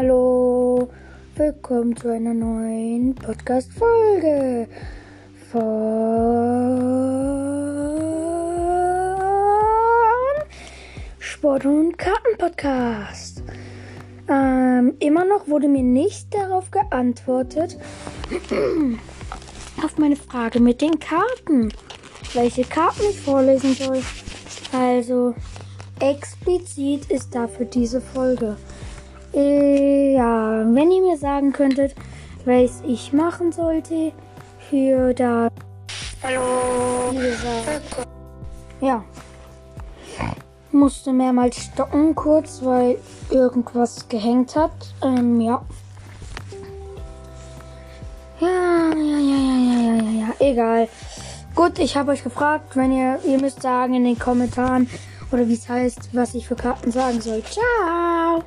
Hallo, willkommen zu einer neuen Podcast-Folge von Sport- und Karten-Podcast. Ähm, immer noch wurde mir nicht darauf geantwortet, auf meine Frage mit den Karten, welche Karten ich vorlesen soll. Also, explizit ist dafür diese Folge. Äh, ja, wenn ihr mir sagen könntet, was ich machen sollte für da. Hallo. Wie gesagt. Ja. Musste mehrmals stocken kurz, weil irgendwas gehängt hat. Ähm, ja. Ja, ja, ja, ja, ja, ja, ja, ja. Egal. Gut, ich habe euch gefragt, wenn ihr, ihr müsst sagen in den Kommentaren oder wie es heißt, was ich für Karten sagen soll. Ciao.